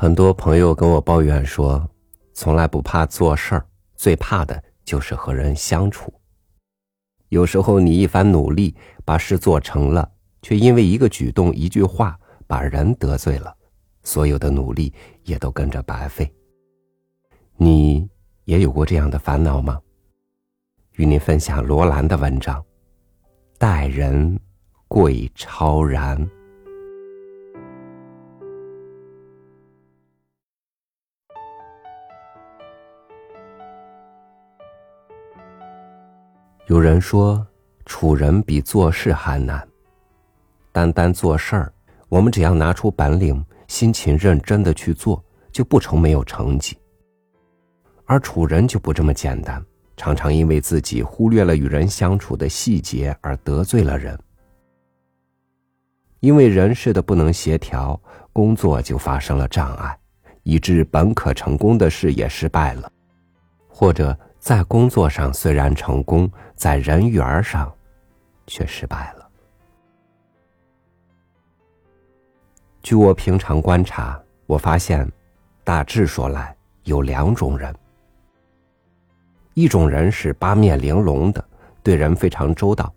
很多朋友跟我抱怨说，从来不怕做事儿，最怕的就是和人相处。有时候你一番努力把事做成了，却因为一个举动、一句话把人得罪了，所有的努力也都跟着白费。你也有过这样的烦恼吗？与您分享罗兰的文章，《待人贵超然》。有人说，处人比做事还难。单单做事儿，我们只要拿出本领，辛勤认真的去做，就不愁没有成绩。而处人就不这么简单，常常因为自己忽略了与人相处的细节而得罪了人。因为人事的不能协调，工作就发生了障碍，以致本可成功的事也失败了，或者。在工作上虽然成功，在人缘上却失败了。据我平常观察，我发现，大致说来有两种人。一种人是八面玲珑的，对人非常周到，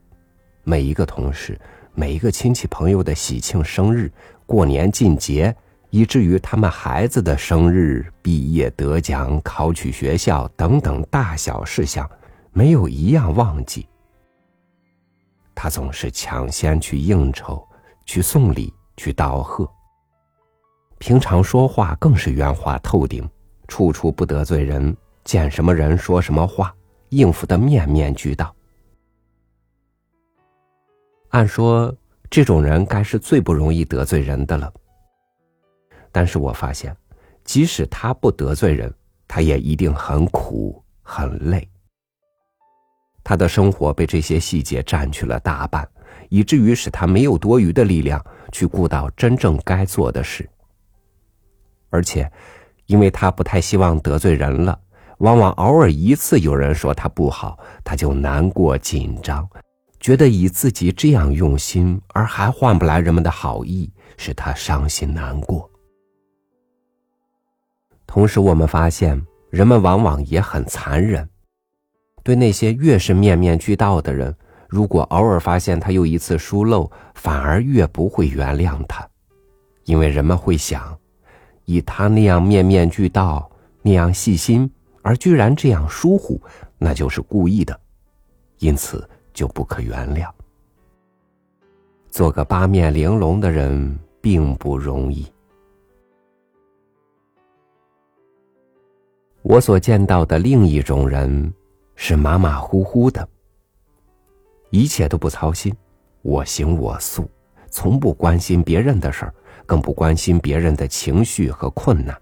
每一个同事、每一个亲戚朋友的喜庆生日、过年进节。以至于他们孩子的生日、毕业得奖、考取学校等等大小事项，没有一样忘记。他总是抢先去应酬、去送礼、去道贺。平常说话更是圆滑透顶，处处不得罪人，见什么人说什么话，应付的面面俱到。按说这种人该是最不容易得罪人的了。但是我发现，即使他不得罪人，他也一定很苦很累。他的生活被这些细节占据了大半，以至于使他没有多余的力量去顾到真正该做的事。而且，因为他不太希望得罪人了，往往偶尔一次有人说他不好，他就难过紧张，觉得以自己这样用心而还换不来人们的好意，使他伤心难过。同时，我们发现人们往往也很残忍，对那些越是面面俱到的人，如果偶尔发现他又一次疏漏，反而越不会原谅他，因为人们会想，以他那样面面俱到、那样细心，而居然这样疏忽，那就是故意的，因此就不可原谅。做个八面玲珑的人并不容易。我所见到的另一种人，是马马虎虎的，一切都不操心，我行我素，从不关心别人的事儿，更不关心别人的情绪和困难。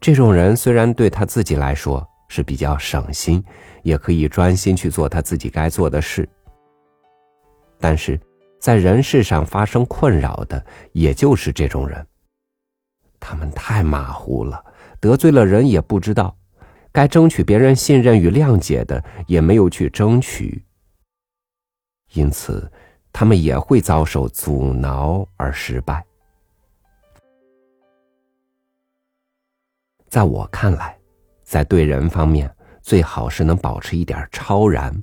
这种人虽然对他自己来说是比较省心，也可以专心去做他自己该做的事，但是在人事上发生困扰的，也就是这种人。他们太马虎了。得罪了人也不知道，该争取别人信任与谅解的也没有去争取，因此他们也会遭受阻挠而失败。在我看来，在对人方面，最好是能保持一点超然，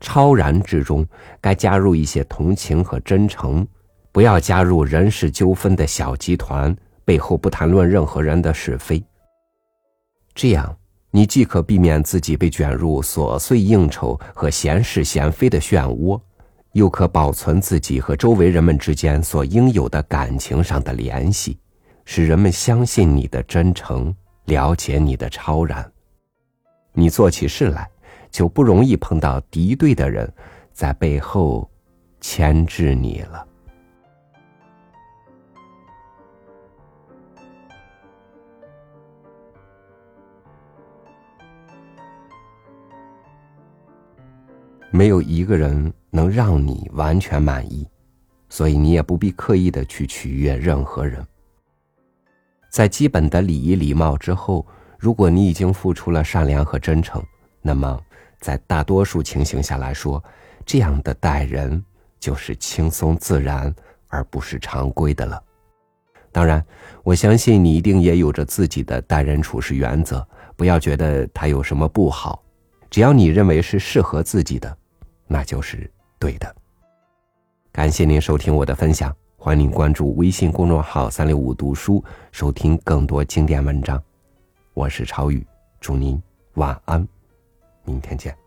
超然之中该加入一些同情和真诚，不要加入人事纠纷的小集团，背后不谈论任何人的是非。这样，你既可避免自己被卷入琐碎应酬和闲事闲非的漩涡，又可保存自己和周围人们之间所应有的感情上的联系，使人们相信你的真诚，了解你的超然。你做起事来，就不容易碰到敌对的人，在背后牵制你了。没有一个人能让你完全满意，所以你也不必刻意的去取悦任何人。在基本的礼仪礼貌之后，如果你已经付出了善良和真诚，那么在大多数情形下来说，这样的待人就是轻松自然，而不是常规的了。当然，我相信你一定也有着自己的待人处事原则，不要觉得他有什么不好，只要你认为是适合自己的，那就是对的。感谢您收听我的分享，欢迎您关注微信公众号“三六五读书”，收听更多经典文章。我是朝宇，祝您晚安，明天见。